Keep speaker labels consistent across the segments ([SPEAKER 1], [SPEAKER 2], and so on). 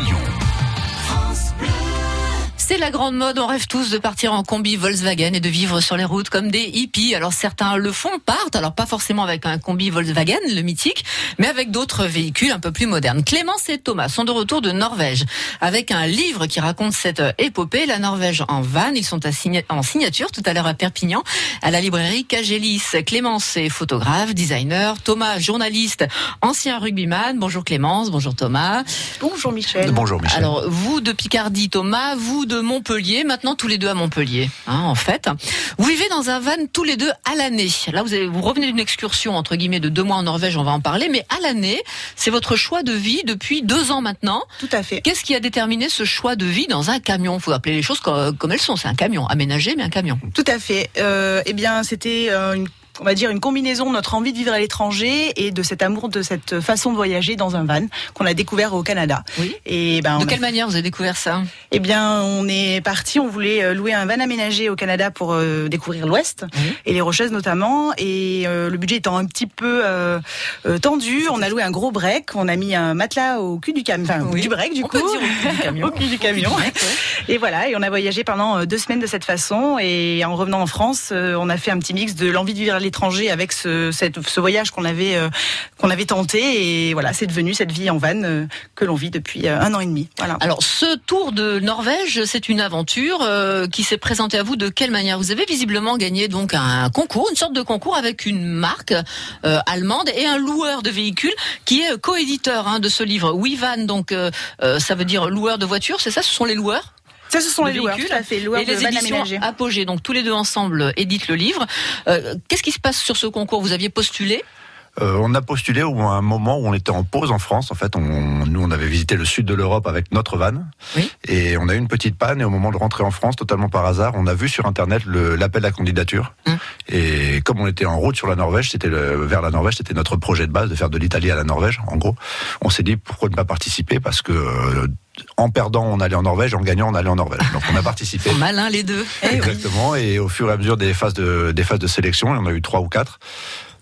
[SPEAKER 1] Roussillon.
[SPEAKER 2] C'est la grande mode, on rêve tous de partir en combi Volkswagen et de vivre sur les routes comme des hippies. Alors certains le font, partent, alors pas forcément avec un combi Volkswagen, le mythique, mais avec d'autres véhicules un peu plus modernes. Clémence et Thomas sont de retour de Norvège avec un livre qui raconte cette épopée, la Norvège en van. Ils sont en signature tout à l'heure à Perpignan, à la librairie Cagelis. Clémence est photographe, designer, Thomas journaliste, ancien rugbyman. Bonjour Clémence, bonjour Thomas.
[SPEAKER 3] Bonjour Michel.
[SPEAKER 1] Bonjour Michel.
[SPEAKER 2] Alors vous de Picardie, Thomas, vous de Montpellier, maintenant tous les deux à Montpellier, hein, en fait. Vous vivez dans un van tous les deux à l'année. Là, vous, avez, vous revenez d'une excursion, entre guillemets, de deux mois en Norvège, on va en parler, mais à l'année, c'est votre choix de vie depuis deux ans maintenant.
[SPEAKER 3] Tout à fait.
[SPEAKER 2] Qu'est-ce qui a déterminé ce choix de vie dans un camion? Il faut appeler les choses comme, elles sont. C'est un camion, aménagé, mais un camion.
[SPEAKER 3] Tout à fait. Euh, eh bien, c'était euh, une on va dire une combinaison de notre envie de vivre à l'étranger et de cet amour de cette façon de voyager dans un van qu'on a découvert au Canada.
[SPEAKER 2] Oui.
[SPEAKER 3] Et ben,
[SPEAKER 2] de quelle
[SPEAKER 3] a...
[SPEAKER 2] manière vous avez découvert ça?
[SPEAKER 3] Eh bien, on est parti, on voulait euh, louer un van aménagé au Canada pour euh, découvrir l'Ouest
[SPEAKER 2] Oui.
[SPEAKER 3] et les Rocheuses notamment. Et euh, le budget étant un petit peu euh, tendu, on a loué un gros break, on a mis un matelas au cul du camion, enfin,
[SPEAKER 2] Oui.
[SPEAKER 3] du break du
[SPEAKER 2] On
[SPEAKER 3] coup,
[SPEAKER 2] peut dire au cul du camion.
[SPEAKER 3] au cul du camion. Et voilà, et on a voyagé pendant deux semaines de cette façon. Et en revenant en France, on a fait un petit mix de l'envie de vivre à l'étranger avec ce, voyage qu'on avait, euh, qu'on avait tenté. Et voilà, c'est devenu cette vie en van euh, que l'on vit depuis euh, un an et demi.
[SPEAKER 2] Alors, ce tour de Norvège, c'est une aventure qui s'est présentée à vous de quelle manière? Vous avez visiblement gagné donc un concours, une sorte de concours avec une marque allemande et un loueur de véhicules qui est coéditeur hein, de ce livre. WeVan, donc ça veut dire loueur de voitures, c'est ça? Ce sont les loueurs?
[SPEAKER 3] Ça, ce sont les loueurs,
[SPEAKER 2] véhicules
[SPEAKER 3] fait, loueurs
[SPEAKER 2] et les éditions. Apogée. Donc tous les deux ensemble éditent le livre. Euh, Qu'est-ce qui se passe sur ce concours? Vous aviez postulé
[SPEAKER 1] Euh, on a postulé au un moment où on était en pause en France. En fait, on, nous, on avait visité le sud de l'Europe avec notre van.
[SPEAKER 2] Oui.
[SPEAKER 1] Et on a eu une petite panne. Et au moment de rentrer en France, totalement par hasard, on a vu sur Internet l'appel à candidature.
[SPEAKER 2] Hum.
[SPEAKER 1] Et comme on était en route sur la Norvège, c'était vers la Norvège, c'était notre projet de base de faire de l'Italie à la Norvège, en gros. On s'est dit pourquoi ne pas participer? Parce que euh, en perdant, on allait en Norvège, en gagnant, on allait en Norvège. Donc on a participé.
[SPEAKER 2] Malin les deux.
[SPEAKER 1] Exactement. Et au fur et à mesure des phases de, des phases de sélection, il y en a eu trois ou quatre.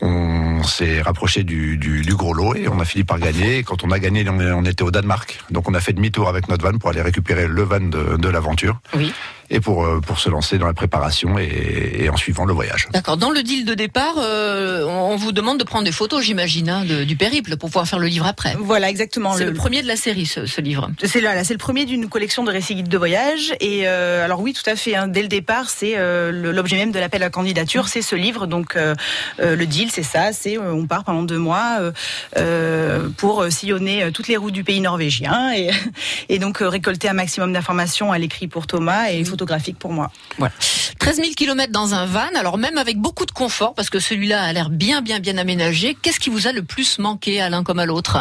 [SPEAKER 1] On s'est rapproché du, gros lot et on a fini par gagner. Quand on a gagné, on, on était au Danemark. Donc on a fait demi-tour avec notre van pour aller récupérer le van de l'aventure
[SPEAKER 2] Oui.
[SPEAKER 1] Et pour, euh, pour se lancer dans la préparation et, et en suivant le voyage.
[SPEAKER 2] D'accord. Dans le deal de départ, euh, on vous demande de prendre des photos, j'imagine, hein, de- du périple pour pouvoir faire le livre après.
[SPEAKER 3] Voilà, exactement.
[SPEAKER 2] C'est le, premier de la série, ce, ce livre.
[SPEAKER 3] C'est là, là, c'est le premier d'une collection de récits guides de voyage. Et euh, alors oui, tout à fait. hein, dès le départ, c'est euh, le- l'objet même de l'appel à candidature, c'est ce livre. Donc euh, euh, le deal, c'est ça. C'est euh, on part pendant deux mois euh, euh, pour sillonner toutes les routes du pays norvégien et, et donc euh, récolter un maximum d'informations à l'écrit pour Thomas et photographique pour moi.
[SPEAKER 2] Voilà. 13 000 km dans un van, alors même avec beaucoup de confort, parce que celui-là a l'air bien, bien, bien aménagé. Qu'est-ce qui vous a le plus manqué à l'un comme à l'autre?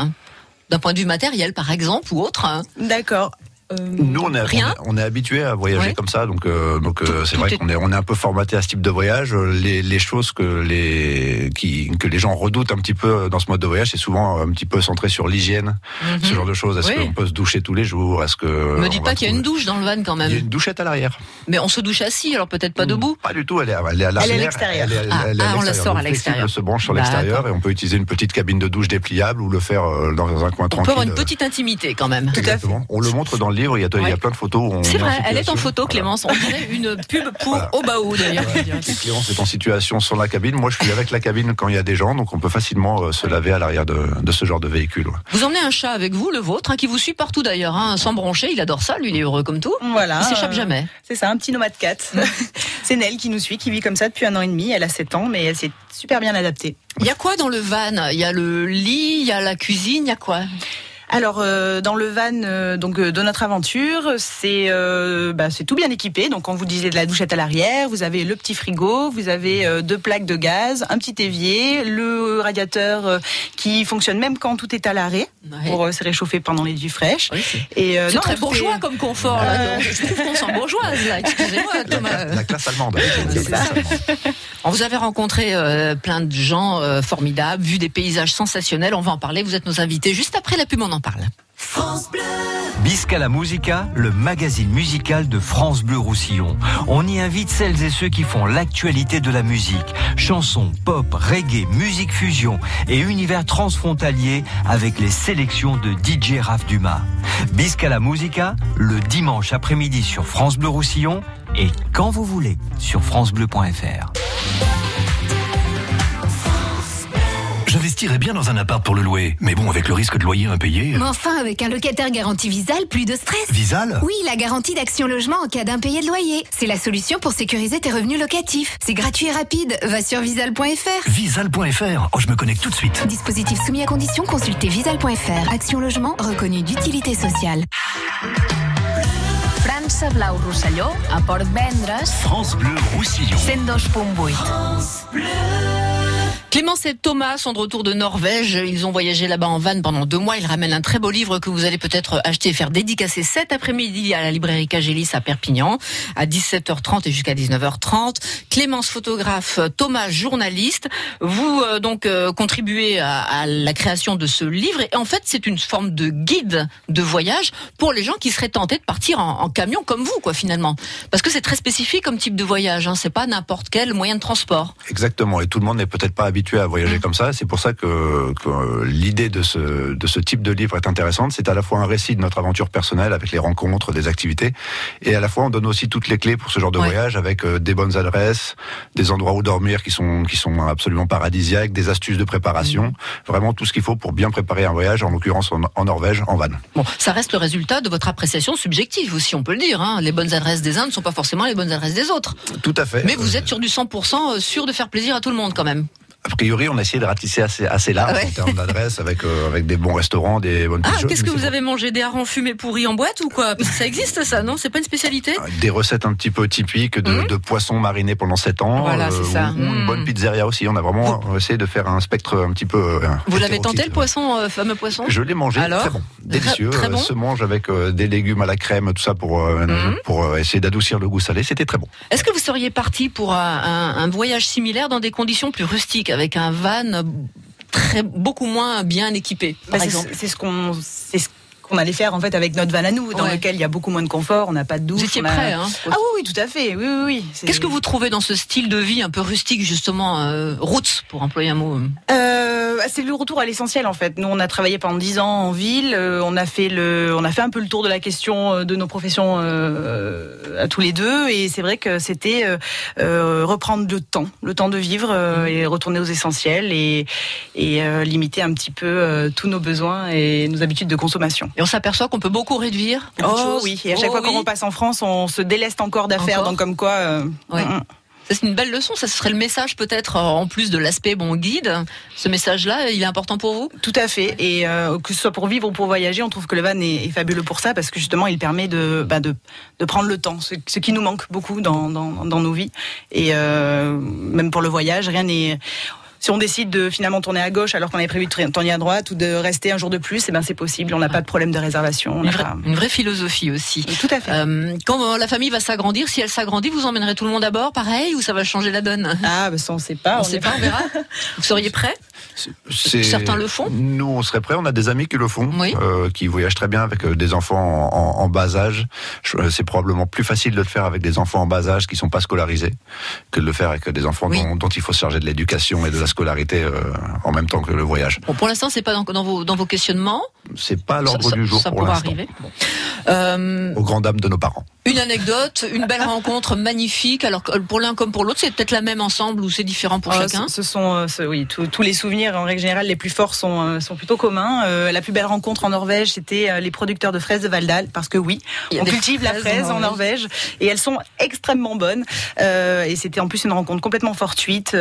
[SPEAKER 2] D'un point de vue matériel, par exemple, ou autre?
[SPEAKER 3] D'accord. Euh,
[SPEAKER 1] Nous, on est, on
[SPEAKER 2] Rien
[SPEAKER 1] est, on est habitué à voyager
[SPEAKER 2] Ouais.
[SPEAKER 1] comme ça, donc, euh, donc euh,
[SPEAKER 2] Tout-
[SPEAKER 1] c'est
[SPEAKER 2] tout
[SPEAKER 1] vrai
[SPEAKER 2] est-
[SPEAKER 1] qu'on est, on est un peu formaté à ce type de voyage. Les, les choses que les, qui, que les gens redoutent un petit peu dans ce mode de voyage, c'est souvent un petit peu centré sur l'hygiène, ce genre de choses. Est-ce
[SPEAKER 2] Oui.
[SPEAKER 1] qu'on peut se doucher tous les jours? Est-ce que
[SPEAKER 2] Me
[SPEAKER 1] on
[SPEAKER 2] dites pas qu'il y a une douche dans le van quand
[SPEAKER 1] Il y a
[SPEAKER 2] même.
[SPEAKER 1] une douchette à l'arrière.
[SPEAKER 2] Mais on se douche assis, alors peut-être pas debout.
[SPEAKER 1] Pas du tout, elle est, elle est à l'arrière.
[SPEAKER 3] Elle est à l'extérieur.
[SPEAKER 1] Elle
[SPEAKER 2] Ah,
[SPEAKER 1] elle à
[SPEAKER 2] ah, on la sort à l'extérieur.
[SPEAKER 1] se branche sur
[SPEAKER 2] D'accord.
[SPEAKER 1] l'extérieur et on peut utiliser une petite cabine de douche dépliable ou le faire dans un coin
[SPEAKER 2] On
[SPEAKER 1] tranquille.
[SPEAKER 2] peut avoir une petite intimité quand même.
[SPEAKER 1] Exactement. On le montre dans le livre, il y a, il y a
[SPEAKER 2] Ouais.
[SPEAKER 1] plein de photos.
[SPEAKER 2] C'est
[SPEAKER 1] est
[SPEAKER 2] vrai, elle est en photo,
[SPEAKER 1] Voilà.
[SPEAKER 2] Clémence. On dirait une pub pour
[SPEAKER 1] Voilà.
[SPEAKER 2] Obaou d'ailleurs.
[SPEAKER 1] Clémence est en situation sur la cabine. Moi, je suis avec la cabine quand il y a des gens, donc on peut facilement euh, se laver à l'arrière de, de ce genre de véhicule. ouais.
[SPEAKER 2] Vous emmenez un chat avec vous, le vôtre, hein, qui vous suit partout d'ailleurs, hein, sans broncher. Il adore ça, lui, il est heureux comme tout.
[SPEAKER 3] Voilà.
[SPEAKER 2] Il s'échappe
[SPEAKER 3] euh,
[SPEAKER 2] jamais.
[SPEAKER 3] C'est ça, un petit nomade cat. c'est Nell qui nous suit, qui vit comme ça depuis un an et demi. Elle a 7 ans, mais elle s'est super bien adaptée.
[SPEAKER 2] Il y a quoi dans le van? Il y a le lit, il y a la cuisine, il y a quoi?
[SPEAKER 3] Alors euh, dans le van euh, donc euh, de notre aventure, c'est euh, bah, c'est tout bien équipé. Donc on vous disait de la douchette à l'arrière, vous avez le petit frigo, vous avez euh, deux plaques de gaz, un petit évier, le radiateur euh, qui fonctionne même quand tout est à l'arrêt
[SPEAKER 2] Ouais.
[SPEAKER 3] pour euh, se réchauffer pendant les nuits fraîches.
[SPEAKER 2] Oui, c'est
[SPEAKER 3] Et euh,
[SPEAKER 2] c'est
[SPEAKER 3] non,
[SPEAKER 2] très bourgeois comme confort. Là, donc. Je trouve qu'on sent bourgeoise là. Excusez-moi, Thomas.
[SPEAKER 1] la classe allemande.
[SPEAKER 2] c'est
[SPEAKER 1] La classe allemande.
[SPEAKER 2] On vous avez rencontré euh, plein de gens euh, formidables, vu des paysages sensationnels. On va en parler. Vous êtes nos invités. Juste après la pub, on en parle.
[SPEAKER 4] France Bleu. Bisca la Musica, le magazine musical de France Bleu Roussillon. On y invite celles et ceux qui font l'actualité de la musique. Chansons, pop, reggae, musique fusion et univers transfrontalier avec les sélections de DJ Raph Dumas. Bisca la Musica, le dimanche après-midi sur France Bleu Roussillon et quand vous voulez sur francebleu.fr.
[SPEAKER 5] J'investirais bien dans un appart pour le louer. Mais bon, avec le risque de loyer impayé.
[SPEAKER 6] Mais enfin, avec un locataire garanti Visal, plus de stress.
[SPEAKER 5] Visal
[SPEAKER 6] Oui, la garantie d'action logement en cas d'impayé de loyer. C'est la solution pour sécuriser tes revenus locatifs. C'est gratuit et rapide. Va sur visal.fr.
[SPEAKER 5] Visal.fr. Oh, je me connecte tout de suite.
[SPEAKER 6] Dispositif soumis à condition, consultez visal.fr. Action logement reconnu d'utilité sociale.
[SPEAKER 7] França Blau Rosselló, a Port Vendres,
[SPEAKER 5] France Bleu Roussillon.
[SPEAKER 7] 102.8.
[SPEAKER 2] Clémence et Thomas sont de retour de Norvège. Ils ont voyagé là-bas en van pendant deux mois. Ils ramènent un très beau livre que vous allez peut-être acheter et faire dédicacer cet après-midi à la librairie Cagélis à Perpignan à 17h30 et jusqu'à 19h30. Clémence photographe, Thomas journaliste. Vous euh, donc euh, contribuez à, la création de ce livre et en fait c'est une forme de guide de voyage pour les gens qui seraient tentés de partir en, en camion comme vous quoi finalement. Parce que c'est très spécifique comme type de voyage. Hein. C'est pas n'importe quel moyen de transport.
[SPEAKER 1] Exactement. Et tout le monde n'est peut-être pas habitué à voyager comme ça. C'est pour ça que, que l'idée de ce, de ce type de livre est intéressante. C'est à la fois un récit de notre aventure personnelle avec les rencontres, des activités, et à la fois on donne aussi toutes les clés pour ce genre de ouais. voyage avec euh, des bonnes adresses, des endroits où dormir qui sont, qui sont absolument paradisiaques, des astuces de préparation, mmh. vraiment tout ce qu'il faut pour bien préparer un voyage, en l'occurrence en, en, Norvège, en van.
[SPEAKER 2] Bon, ça reste le résultat de votre appréciation subjective aussi, on peut le dire. Hein. Les bonnes adresses des uns ne sont pas forcément les bonnes adresses des autres.
[SPEAKER 1] Tout à fait.
[SPEAKER 2] Mais vous êtes sur du 100% sûr de faire plaisir à tout le monde quand même
[SPEAKER 1] a priori, on a essayé de ratisser assez, assez large ouais. en termes d'adresse, avec, euh, avec des bons restaurants, des bonnes
[SPEAKER 2] Ah, qu'est-ce que vous avez mangé Des harengs fumés pourris en boîte ou quoi Parce que ça existe ça, non C'est pas une spécialité
[SPEAKER 1] Des recettes un petit peu typiques de, mmh. de poissons marinés pendant 7 ans.
[SPEAKER 2] Voilà, c'est ça.
[SPEAKER 1] Ou, mmh. une bonne pizzeria aussi. On a vraiment vous... essayé de faire un spectre un petit peu. Euh,
[SPEAKER 2] vous l'avez tenté le poisson, euh, fameux poisson
[SPEAKER 1] Je l'ai mangé.
[SPEAKER 2] Alors
[SPEAKER 1] très bon, délicieux.
[SPEAKER 2] Très bon.
[SPEAKER 1] se mange avec des légumes à la crème, tout ça pour, mmh. pour essayer d'adoucir le goût salé. C'était très bon.
[SPEAKER 2] Est-ce que vous seriez parti pour un, un, un voyage similaire dans des conditions plus rustiques, avec un van très beaucoup moins bien équipé par
[SPEAKER 3] bah,
[SPEAKER 2] exemple
[SPEAKER 3] c'est ce qu'on qu'on allait faire en fait avec notre van à nous, dans ouais. lequel il y a beaucoup moins de confort, on n'a pas de douche.
[SPEAKER 2] Vous étiez
[SPEAKER 3] a...
[SPEAKER 2] prêt, hein
[SPEAKER 3] Ah oui, oui, tout à fait. Oui, oui, oui.
[SPEAKER 2] Qu'est-ce que vous trouvez dans ce style de vie un peu rustique, justement, euh, roots, pour employer un mot
[SPEAKER 3] euh, C'est le retour à l'essentiel, en fait. Nous, on a travaillé pendant dix ans en ville. Euh, on a fait le, on a fait un peu le tour de la question de nos professions euh, à tous les deux, et c'est vrai que c'était euh, reprendre le temps, le temps de vivre et retourner aux essentiels et, et limiter un petit peu tous nos besoins et nos habitudes de consommation.
[SPEAKER 2] Et on s'aperçoit qu'on peut beaucoup réduire.
[SPEAKER 3] Oh oui, et à chaque
[SPEAKER 2] oh,
[SPEAKER 3] fois
[SPEAKER 2] oui.
[SPEAKER 3] qu'on repasse en France, on se déleste encore d'affaires, donc comme quoi. Euh,
[SPEAKER 2] ouais. C'est une belle leçon, ça serait le message peut-être en plus de l'aspect bon guide. Ce message-là, il est important pour vous?
[SPEAKER 3] Tout à fait. Et euh, que ce soit pour vivre ou pour voyager, on trouve que le van est, est fabuleux pour ça parce que justement, il permet de, bah, de, de prendre le temps, ce, ce, qui nous manque beaucoup dans, dans, dans nos vies. Et euh, même pour le voyage, rien n'est si on décide de finalement tourner à gauche alors qu'on avait prévu de tourner à droite ou de rester un jour de plus, eh ben c'est possible. On n'a pas de problème de réservation.
[SPEAKER 2] Une vraie, pas... une vraie, philosophie aussi.
[SPEAKER 3] Tout à fait.
[SPEAKER 2] Euh, quand la famille va s'agrandir, si elle s'agrandit, vous emmènerez tout le monde à bord, pareil, ou ça va changer la donne?
[SPEAKER 3] Ah, ben ça on sait pas.
[SPEAKER 2] On, on sait pas, pas, on verra. vous seriez prêt Certains le font?
[SPEAKER 1] Nous, on serait prêts. On a des amis qui le font,
[SPEAKER 2] oui.
[SPEAKER 1] euh, qui voyagent très bien avec des enfants en, en, en bas âge. C'est probablement plus facile de le faire avec des enfants en bas âge qui sont pas scolarisés que de le faire avec des enfants
[SPEAKER 2] oui.
[SPEAKER 1] dont, dont, il faut se charger de l'éducation et de la scolarité euh, en même temps que le voyage.
[SPEAKER 2] Bon, pour l'instant, c'est pas dans, dans, vos, dans vos questionnements.
[SPEAKER 1] C'est pas l'ordre du jour
[SPEAKER 2] ça
[SPEAKER 1] pour l'instant.
[SPEAKER 2] arriver. Euh,
[SPEAKER 1] Aux grandes dames de nos parents.
[SPEAKER 2] Une anecdote, une belle rencontre magnifique. Alors pour l'un comme pour l'autre, c'est peut-être la même ensemble ou c'est différent pour
[SPEAKER 3] euh,
[SPEAKER 2] chacun?
[SPEAKER 3] Ce sont, euh, ce, oui, tous les souvenirs en règle générale les plus forts sont, euh, sont plutôt communs. Euh, la plus belle rencontre en Norvège, c'était euh, les producteurs de fraises de Valdal, parce que oui, on cultive la fraise en Norvège. en Norvège et elles sont extrêmement bonnes. Euh, et c'était en plus une rencontre complètement fortuite.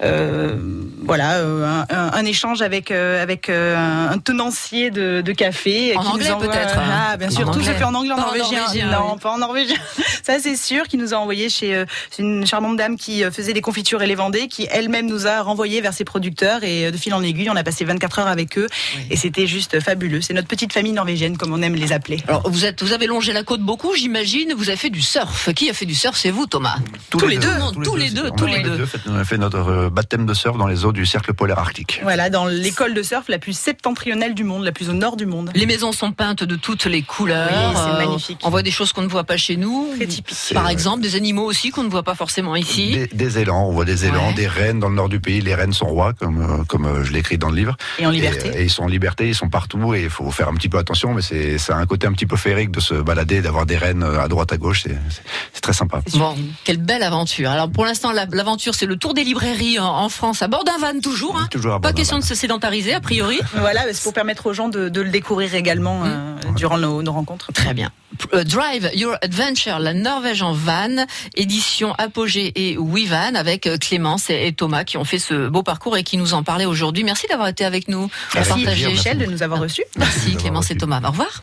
[SPEAKER 3] voilà, un, un, un, échange avec avec un tenancier de, de café
[SPEAKER 2] en
[SPEAKER 3] qui
[SPEAKER 2] anglais peut-être.
[SPEAKER 3] Ah, bien sûr, tout s'est fait en anglais, en norvégien.
[SPEAKER 2] En norvégien
[SPEAKER 3] non,
[SPEAKER 2] oui.
[SPEAKER 3] pas en norvégien. Ça c'est sûr, qui nous a envoyé chez une charmante dame qui faisait des confitures et les vendait, qui elle-même nous a renvoyé vers ses producteurs et de fil en aiguille, on a passé 24 heures avec eux oui. et c'était juste fabuleux. C'est notre petite famille norvégienne, comme on aime les appeler.
[SPEAKER 2] Alors vous êtes, vous avez longé la côte beaucoup, j'imagine. Vous avez fait du surf. Qui a fait du surf? C'est vous, Thomas.
[SPEAKER 1] Tous,
[SPEAKER 2] tous
[SPEAKER 1] les,
[SPEAKER 2] deux.
[SPEAKER 1] deux.
[SPEAKER 2] Non, tous, les deux. Tous les deux.
[SPEAKER 1] On a fait notre baptême de surf dans les eaux du cercle polaire arctique.
[SPEAKER 3] Voilà, dans l'école de surf la plus septentrionale du monde, la plus au nord du monde.
[SPEAKER 2] Les maisons sont peintes de toutes les couleurs.
[SPEAKER 3] Oui, c'est
[SPEAKER 2] Euh,
[SPEAKER 3] magnifique.
[SPEAKER 2] On voit des choses qu'on ne voit pas chez nous. Par exemple, des animaux aussi qu'on ne voit pas forcément ici.
[SPEAKER 1] Des, des élans, on voit des élans,
[SPEAKER 2] Ouais.
[SPEAKER 1] des rennes dans le nord du pays. Les rennes sont rois, comme, euh, comme euh, je l'écris dans le livre.
[SPEAKER 3] Et en liberté.
[SPEAKER 1] Et, et ils sont en liberté, ils sont partout et il faut faire un petit peu attention, mais c'est ça a un côté un petit peu féerique de se balader, d'avoir des rennes euh, à droite, à gauche, c'est- très sympa.
[SPEAKER 2] Bon, quelle belle aventure. Alors pour l'instant, la- l'aventure, c'est le tour des librairies en, en France, à bord d'un van toujours. Hein.
[SPEAKER 1] Toujours à
[SPEAKER 2] Pas question
[SPEAKER 1] van.
[SPEAKER 2] de se sédentariser, a priori.
[SPEAKER 3] Voilà, c'est pour permettre aux gens de, de le découvrir également euh, durant nos, nos rencontres.
[SPEAKER 2] Très bien. Euh, Drive Your Adventure, la Norvège en van, édition Apogée et WeVan, avec euh, Clémence et, Thomas qui ont fait ce beau parcours et qui nous en parlaient aujourd'hui. Merci d'avoir été avec nous.
[SPEAKER 1] plaisir,
[SPEAKER 3] Michel de nous avoir reçus.
[SPEAKER 2] Merci Clémence et. Thomas. Au revoir.